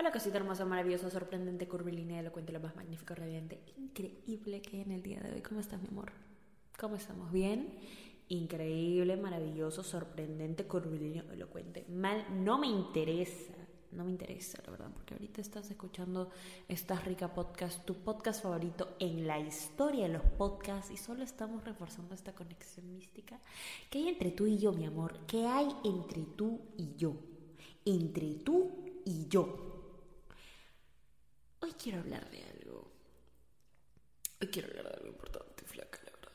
Hola cosita hermosa, maravillosa, sorprendente, curvilínea, elocuente, lo más magnífico, radiante, increíble que en el día de hoy. ¿Cómo estás, mi amor? ¿Cómo estamos? ¿Bien? Increíble, maravilloso, sorprendente, curvilíneo, elocuente. Mal, no me interesa, no me interesa, la verdad, porque ahorita estás escuchando esta rica podcast, tu podcast favorito en la historia de los podcasts y solo estamos reforzando esta conexión mística que hay entre tú y yo, mi amor. ¿Qué hay entre tú y yo? Entre tú y yo. Hoy quiero hablar de algo. Hoy quiero hablar de algo importante, flaca, la verdad.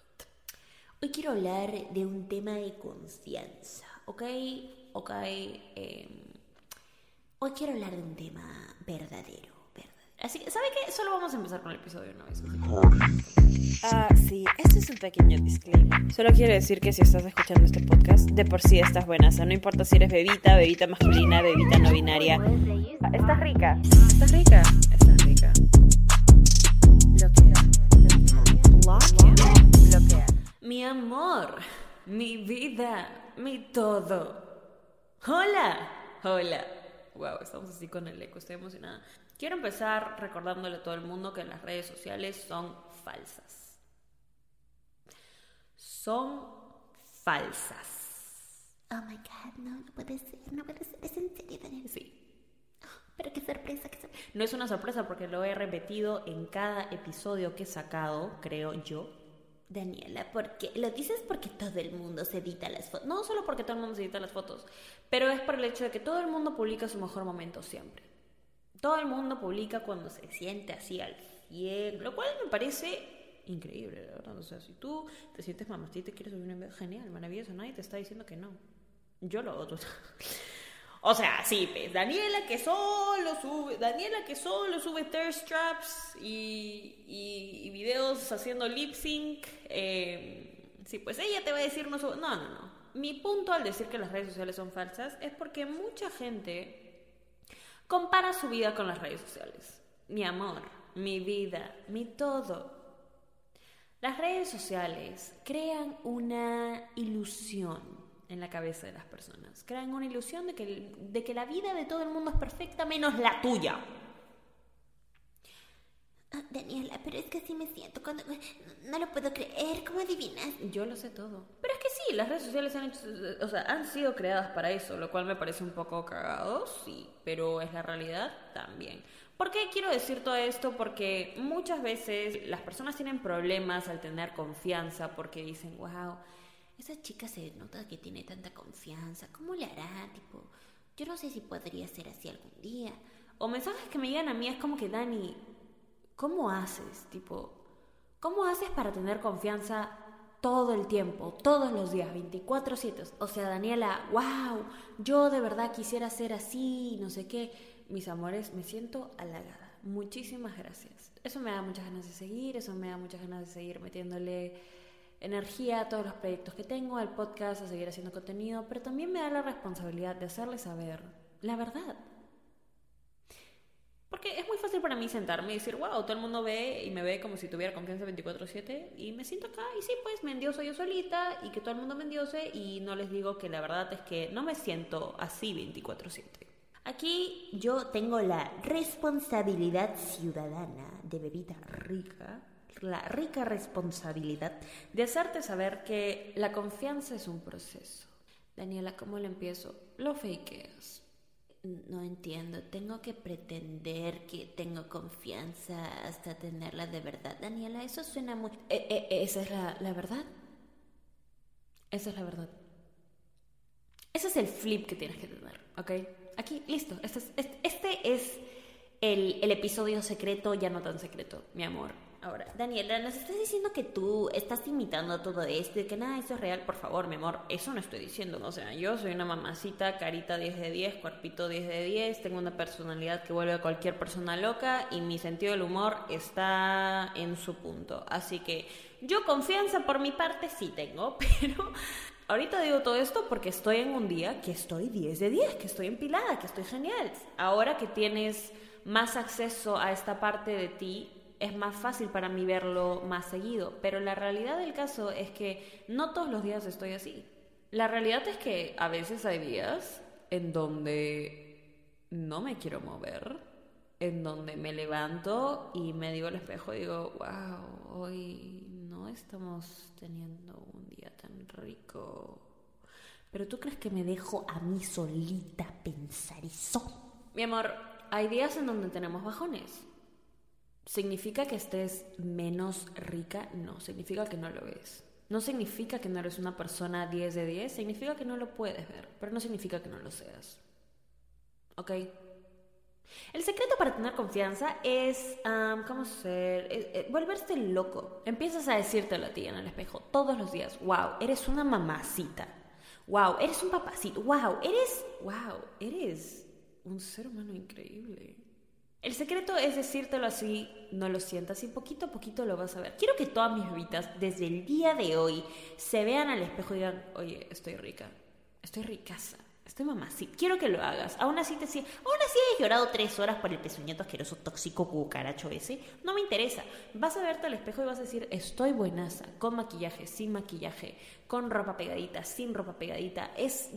Hoy quiero hablar de un tema de confianza, ¿ok? Ok. Eh, hoy quiero hablar de un tema verdadero, verdadero. Así que, ¿sabe qué? Solo vamos a empezar con el episodio una vez. Ah, sí, este es un pequeño disclaimer. Solo quiero decir que si estás escuchando este podcast, de por sí estás buena. O sea, no importa si eres bebita, bebita masculina, bebita no binaria. Ah, Estás rica. Estás rica. Estás rica. Mi amor, mi vida, mi todo. Hola, hola. Wow, estamos así con el eco, estoy emocionada. Quiero empezar recordándole a todo el mundo que las redes sociales son falsas. Son falsas. Oh my god, no, no puede ser, no puede ser, es en serio, Daniel. Sí. Pero qué sorpresa, qué sorpresa. No es una sorpresa porque lo he repetido en cada episodio que he sacado, creo yo. Daniela, ¿por qué? Lo dices porque todo el mundo se edita las fotos. No solo porque todo el mundo se edita las fotos, pero es por el hecho de que todo el mundo publica su mejor momento siempre. Todo el mundo publica cuando se siente así al 100, lo cual me parece increíble, la verdad. O sea, si tú te sientes mamacita y quieres subir un video, genial, maravilloso, nadie te está diciendo que no. Yo lo otro. O sea, sí, pues, Daniela que solo sube, Daniela que solo sube thirst traps y, y, videos haciendo lip sync. eh, sí, pues ella te va a decir no sube. No, no, no. Mi punto al decir que las redes sociales son falsas es porque mucha gente compara su vida con las redes sociales. Mi amor, mi vida, mi todo. Las redes sociales crean una ilusión en la cabeza de las personas. Crean una ilusión de que, de que la vida de todo el mundo es perfecta menos la tuya. Ah, Daniela, pero es que así me siento cuando... No, no lo puedo creer, ¿cómo adivinas? Yo lo sé todo. Pero es que sí, las redes sociales han, hecho, o sea, han sido creadas para eso, lo cual me parece un poco cagado, sí, pero es la realidad también. ¿Por qué quiero decir todo esto? Porque muchas veces las personas tienen problemas al tener confianza porque dicen, wow, Esa chica se nota que tiene tanta confianza. ¿Cómo le hará? Tipo, yo no sé si podría ser así algún día. O mensajes que me llegan a mí es como que, Dani, ¿cómo haces? Tipo, ¿cómo haces para tener confianza todo el tiempo, todos los días, 24/7? O sea, Daniela, wow, yo de verdad quisiera ser así, no sé qué. Mis amores, me siento halagada. Muchísimas gracias. Eso me da muchas ganas de seguir, eso me da muchas ganas de seguir metiéndole energía a todos los proyectos que tengo, al podcast, a seguir haciendo contenido, pero también me da la responsabilidad de hacerles saber la verdad. Porque es muy fácil para mí sentarme y decir, wow, todo el mundo ve y me ve como si tuviera confianza 24/7 y me siento acá y sí, pues me endioso yo solita y que todo el mundo me endiose y no les digo que la verdad es que no me siento así 24/7. Aquí yo tengo la responsabilidad ciudadana de bebita rica, La rica responsabilidad de hacerte saber que la confianza es un proceso. Daniela, ¿cómo lo empiezo? Lo fakeas. No entiendo, tengo que pretender que tengo confianza hasta tenerla de verdad. Daniela, eso suena muy... Eh, eh, esa es la, la verdad. Esa es la verdad. Ese es el flip que tienes que tener, ¿ok? Aquí, listo. Este es, este, este es el, el episodio secreto, ya no tan secreto, mi amor. Ahora, Daniela, nos estás diciendo que tú estás imitando todo esto y que nada, eso es real. Por favor, mi amor, eso no estoy diciendo. O sea, yo soy una mamacita, carita 10 de 10, cuerpito 10 de 10, tengo una personalidad que vuelve a cualquier persona loca y mi sentido del humor está en su punto. Así que yo confianza por mi parte sí tengo, pero ahorita digo todo esto porque estoy en un día que estoy 10 de 10, que estoy empilada, que estoy genial. Ahora que tienes más acceso a esta parte de ti, es más fácil para mí verlo más seguido, pero la realidad del caso es que no todos los días estoy así. La realidad es que a veces hay días en donde no me quiero mover, en donde me levanto y me digo al espejo y digo, wow, hoy no estamos teniendo un día tan rico. Pero tú crees que me dejo a mí solita pensar eso? Mi amor, hay días en donde tenemos bajones. ¿Significa que estés menos rica? No, significa que no lo ves. No significa que no eres una persona 10 de 10, significa que no lo puedes ver, pero no significa que no lo seas. ¿Ok? El secreto para tener confianza es, ¿cómo ser? Eh, volverse loco. Empiezas a decírtelo a ti en el espejo todos los días. Wow, eres una mamacita. Wow, eres un papacito. Wow, eres, wow, eres un ser humano increíble. El secreto es decírtelo así, no lo sientas y poquito a poquito lo vas a ver. Quiero que todas mis bebitas desde el día de hoy se vean al espejo y digan, oye, estoy rica, estoy ricaza. Estoy sí. Quiero que lo hagas. Aún así te aún así hayas llorado tres horas por el pezuñeto asqueroso tóxico cucaracho ese. No me interesa. Vas a verte al espejo y vas a decir, estoy buenaza. Con maquillaje, sin maquillaje con ropa pegadita, sin ropa pegadita, es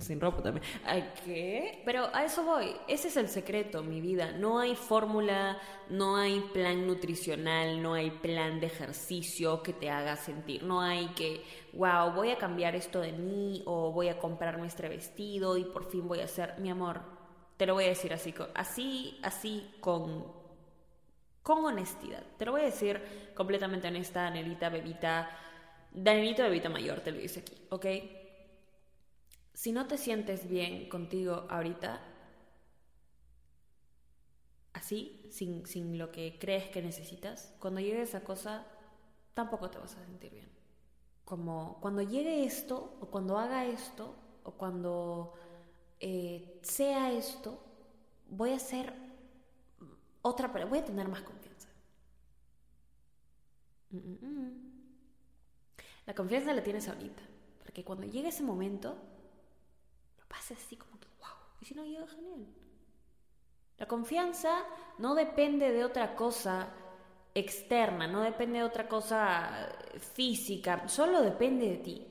sin, ropa también. ¿Ay, qué? Pero a eso voy. Ese es el secreto, mi vida. No hay fórmula, no hay plan nutricional, no hay plan de ejercicio que te haga sentir. No hay que, wow, voy a cambiar esto de mí o voy a comprarme este vestido y por fin voy a hacer, mi amor, te lo voy a decir así, así, así con con honestidad. Te lo voy a decir completamente honesta, Anelita, bebita Danielito de Vita Mayor te lo dice aquí, ¿ok? Si no te sientes bien contigo ahorita, así, sin, sin lo que crees que necesitas, cuando llegue esa cosa, tampoco te vas a sentir bien. Como cuando llegue esto, o cuando haga esto, o cuando eh, sea esto, voy a ser otra, voy a tener más confianza. Mm, mm, mm. La confianza la tienes ahorita. Porque cuando llegue ese momento, lo pases así como que, wow. Y si no llega, genial. La confianza no depende de otra cosa externa, no depende de otra cosa física, solo depende de ti.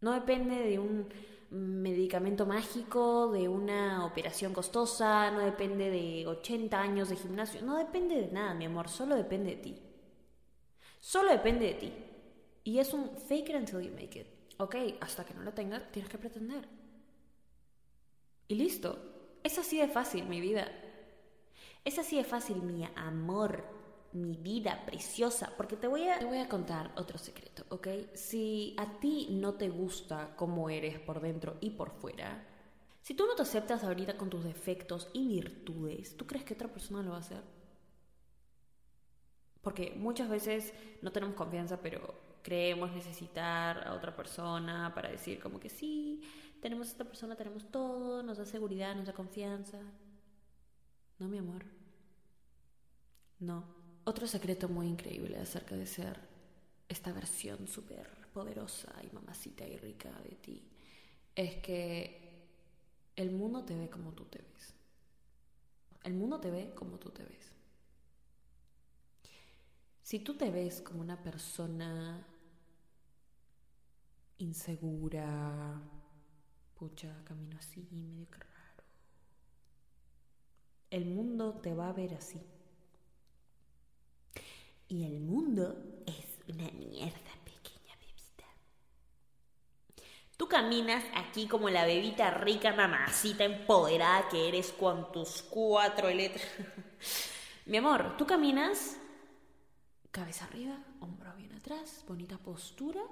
No depende de un medicamento mágico, de una operación costosa, no depende de 80 años de gimnasio, no depende de nada, mi amor, solo depende de ti. Solo depende de ti. Y es un fake it until you make it. Ok, hasta que no lo tengas, tienes que pretender. Y listo. Es así de fácil, mi vida. Es así de fácil, mi amor, mi vida preciosa. Porque te voy a, te voy a contar otro secreto, ¿ok? Si a ti no te gusta cómo eres por dentro y por fuera, si tú no te aceptas ahorita con tus defectos y virtudes, ¿tú crees que otra persona lo va a hacer? Porque muchas veces no tenemos confianza, pero creemos necesitar a otra persona para decir como que sí, tenemos a esta persona, tenemos todo, nos da seguridad, nos da confianza. No, mi amor. No. Otro secreto muy increíble acerca de ser esta versión súper poderosa y mamacita y rica de ti es que el mundo te ve como tú te ves. El mundo te ve como tú te ves. Si tú te ves como una persona insegura, pucha, camino así, medio que raro. El mundo te va a ver así. Y el mundo es una mierda, pequeña bebita. Tú caminas aquí como la bebita rica, mamacita, empoderada que eres con tus cuatro letras. Mi amor, tú caminas cabeza arriba, hombro bien atrás, bonita postura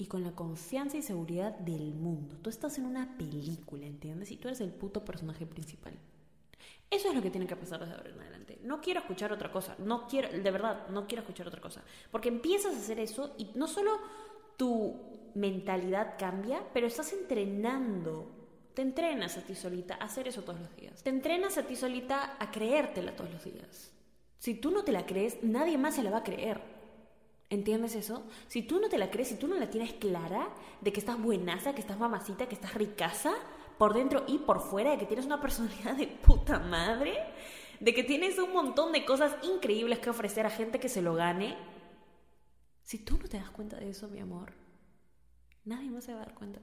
y con la confianza y seguridad del mundo. Tú estás en una película, ¿entiendes? Y tú eres el puto personaje principal. Eso es lo que tiene que pasar desde ahora en adelante. No quiero escuchar otra cosa. No quiero, de verdad, no quiero escuchar otra cosa. Porque empiezas a hacer eso y no solo tu mentalidad cambia, pero estás entrenando. Te entrenas a ti solita a hacer eso todos los días. Te entrenas a ti solita a creértela todos los días. Si tú no te la crees, nadie más se la va a creer. ¿Entiendes eso? Si tú no te la crees, si tú no la tienes clara de que estás buenaza, que estás mamacita, que estás ricaza por dentro y por fuera, de que tienes una personalidad de puta madre, de que tienes un montón de cosas increíbles que ofrecer a gente que se lo gane, si tú no te das cuenta de eso, mi amor, nadie más se va a dar cuenta.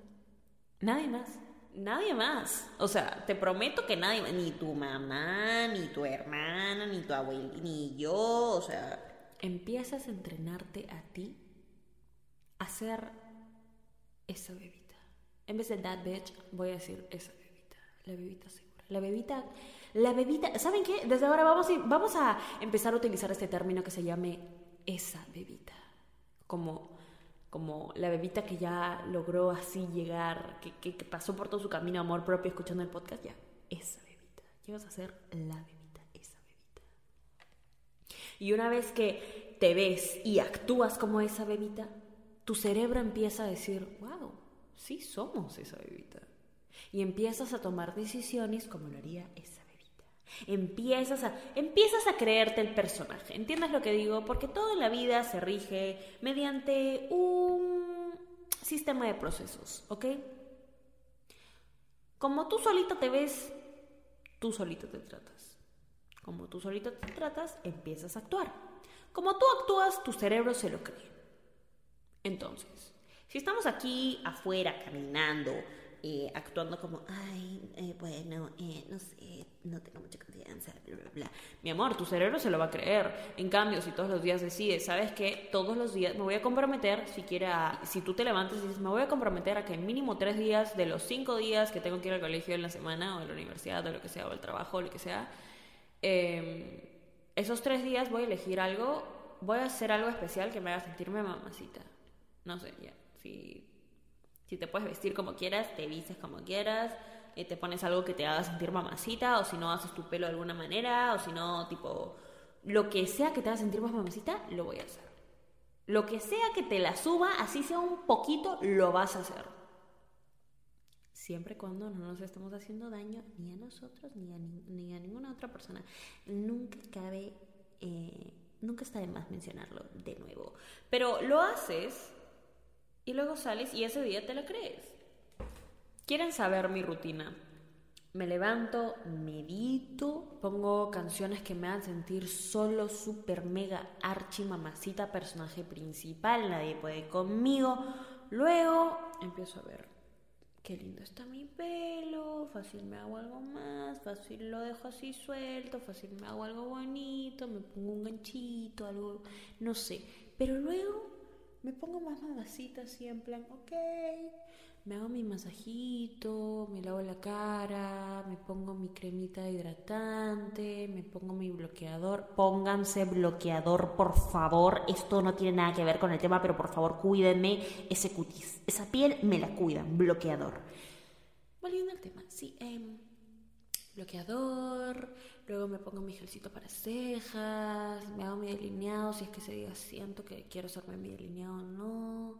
Nadie más. nadie más. O sea, te prometo que nadie ni tu mamá, ni tu hermana, ni tu abuela, ni yo, o sea, empiezas a entrenarte a ti a ser esa bebita. En vez de that bitch, voy a decir esa bebita, la bebita segura. La bebita, la bebita, ¿saben qué? Desde ahora vamos a, vamos a empezar a utilizar este término que se llame esa bebita. Como como la bebita que ya logró así llegar, que, pasó por todo su camino amor propio escuchando el podcast, ya, esa bebita. Llegas a ser la bebita. Y una vez que te ves y actúas como esa bebita, tu cerebro empieza a decir, wow, sí somos esa bebita. Y empiezas a tomar decisiones como lo haría esa bebita. Empiezas a, empiezas a creerte el personaje. ¿Entiendes lo que digo? Porque todo en la vida se rige mediante un sistema de procesos, ¿ok? Como tú solito te ves, tú solito te tratas. Como tú solito te tratas, empiezas a actuar. Como tú actúas, tu cerebro se lo cree. Entonces, si estamos aquí afuera caminando, eh, actuando como, ay, eh, bueno, eh, no sé, no tengo mucha confianza, bla, bla, bla. Mi amor, tu cerebro se lo va a creer. En cambio, si todos los días decides, ¿sabes qué? Todos los días me voy a comprometer, si quiera, si tú te levantas y dices, me voy a comprometer a que mínimo tres días de los cinco días que tengo que ir al colegio en la semana, o a la universidad, o lo que sea, o al trabajo, o lo que sea, em, esos tres días voy a elegir algo, voy a hacer algo especial que me haga sentirme mamacita no sé, ya, si, si te puedes vestir como quieras, te vistes como quieras, eh, te pones algo que te haga sentir mamacita, o si no haces tu pelo de alguna manera, o si no, tipo, lo que sea que te haga sentir más mamacita, lo voy a hacer. Lo que sea que te la suba, así sea un poquito, lo vas a hacer. Siempre cuando no nos estemos haciendo daño ni a nosotros ni a, ni a ninguna otra persona. Nunca cabe, eh, nunca está de más mencionarlo de nuevo. Pero lo haces y luego sales y ese día te la crees. ¿Quieren saber mi rutina? Me levanto, medito, pongo canciones que me hagan sentir solo, super, mega, archi, mamacita, personaje principal, nadie puede conmigo. Luego empiezo a ver qué lindo está mi pelo, fácil me hago algo más, fácil lo dejo así suelto, fácil me hago algo bonito, me pongo un ganchito, algo, no sé. Pero luego me pongo más mamacita así en plan, ok, me hago mi masajito, me lavo la cara, me pongo mi cremita hidratante, me pongo mi bloqueador. Pónganse bloqueador, por favor. Esto no tiene nada que ver con el tema, pero por favor cuídenme ese cutis. Esa piel me la cuidan, bloqueador. Volviendo al tema, sí, eh, bloqueador, luego me pongo mi gelcito para cejas, me hago mi delineado si es que ese día siento que quiero hacerme mi delineado o no,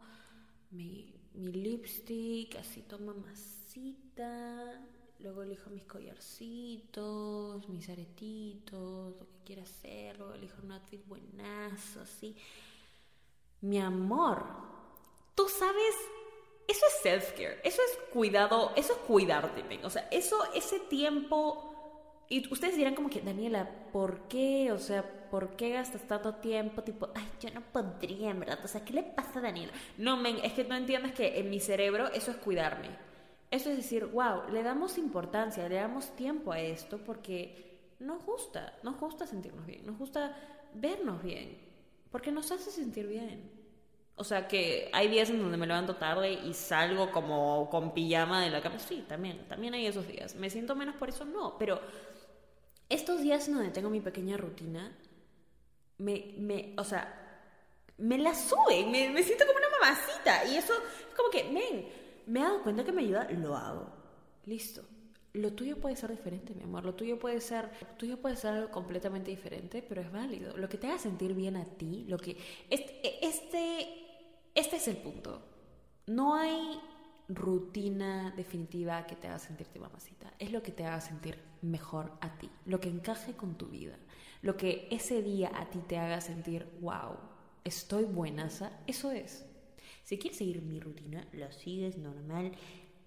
mi, mi lipstick, así toma masita, luego elijo mis collarcitos, mis aretitos, lo que quiera hacer, luego elijo un outfit buenazo, así. Mi amor, tú sabes eso es self-care, eso es cuidado, eso es cuidarte, o sea, eso, ese tiempo... Y ustedes dirán como que, Daniela, ¿por qué? O sea, ¿por qué gastas tanto tiempo? Tipo, ay, yo no podría, en verdad. O sea, ¿qué le pasa a Daniela? No, men, es que no entiendes que en mi cerebro eso es cuidarme. Eso es decir, wow, le damos importancia, le damos tiempo a esto porque nos gusta, nos gusta sentirnos bien, nos gusta vernos bien, porque nos hace sentir bien. O sea que hay días en donde me levanto tarde y salgo como con pijama de la cama. Sí, también, también hay esos días. ¿Me siento menos por eso? No, pero estos días en donde tengo mi pequeña rutina, me, me o sea, me la suben, me, me siento como una mamacita. Y eso es como que, ven, me he dado cuenta que me ayuda, lo hago. Listo. Lo tuyo puede ser diferente, mi amor. Lo tuyo puede ser, lo tuyo puede ser algo completamente diferente, pero es válido. Lo que te haga sentir bien a ti, lo que este, este este es el punto. No hay rutina definitiva que te haga sentirte mamacita. Es lo que te haga sentir mejor a ti, lo que encaje con tu vida, lo que ese día a ti te haga sentir, wow, estoy buenaza, eso es. Si quieres seguir mi rutina, lo sigues normal,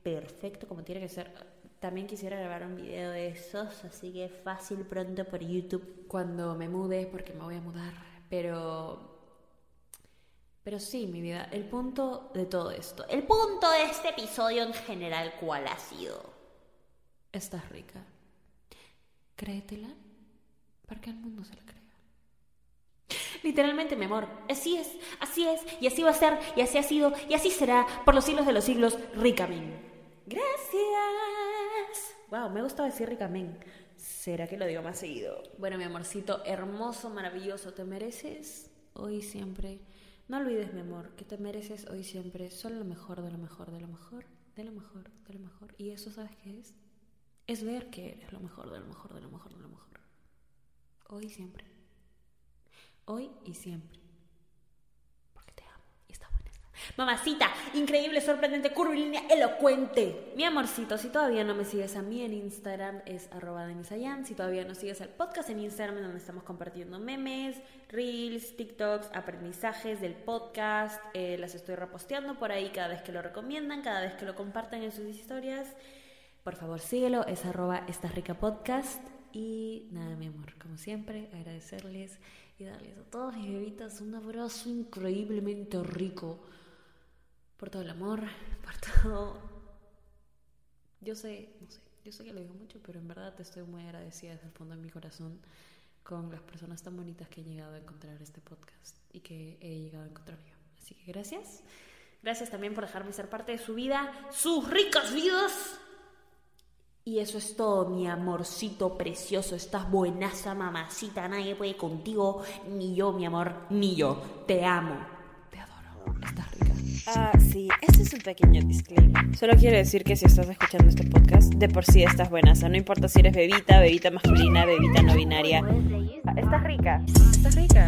perfecto, como tiene que ser. También quisiera grabar un video de esos, así que fácil pronto por YouTube cuando me mude, porque me voy a mudar. Pero Pero sí, mi vida, el punto de todo esto, el punto de este episodio en general, ¿cuál ha sido? Estás rica. Créetela para que el mundo se la crea. Literalmente, mi amor, así es, así es, y así va a ser, y así ha sido, y así será por los siglos de los siglos, Ricamen. Gracias. Wow, me gusta decir Ricamen. ¿Será que lo digo más seguido? Bueno, mi amorcito, hermoso, maravilloso, te mereces hoy siempre no olvides, mi amor, que te mereces hoy siempre solo lo mejor, de lo mejor, de lo mejor, de lo mejor, de lo mejor. Y eso, ¿sabes qué es? Es ver que eres lo mejor, de lo mejor, de lo mejor, de lo mejor. Hoy y siempre. Hoy y siempre. Mamacita, increíble, sorprendente, curvilínea, elocuente. Mi amorcito, si todavía no me sigues a mí en Instagram es arroba denisayan. Si todavía no sigues el podcast en Instagram donde estamos compartiendo memes, reels, TikToks, aprendizajes del podcast. Eh, las estoy reposteando por ahí cada vez que lo recomiendan, cada vez que lo compartan en sus historias. Por favor, síguelo, es arroba esta rica podcast. Y nada, mi amor, como siempre, agradecerles y darles a todos mis bebitas un abrazo increíblemente rico por todo el amor, por todo... Yo sé, no sé, yo sé que lo digo mucho, pero en verdad te estoy muy agradecida desde el fondo de mi corazón con las personas tan bonitas que he llegado a encontrar este podcast y que he llegado a encontrar yo. Así que gracias. Gracias también por dejarme ser parte de su vida, sus ricas vidas. Y eso es todo, mi amorcito precioso. Estás buenaza, mamacita. Nadie puede contigo, ni yo, mi amor, ni yo. Te amo. Te adoro. Estás rica. Ah, sí, este es un pequeño disclaimer. Solo quiero decir que si estás escuchando este podcast, de por sí estás buena. O sea, no importa si eres bebita, bebita masculina, bebita no binaria. Estás rica. Estás rica.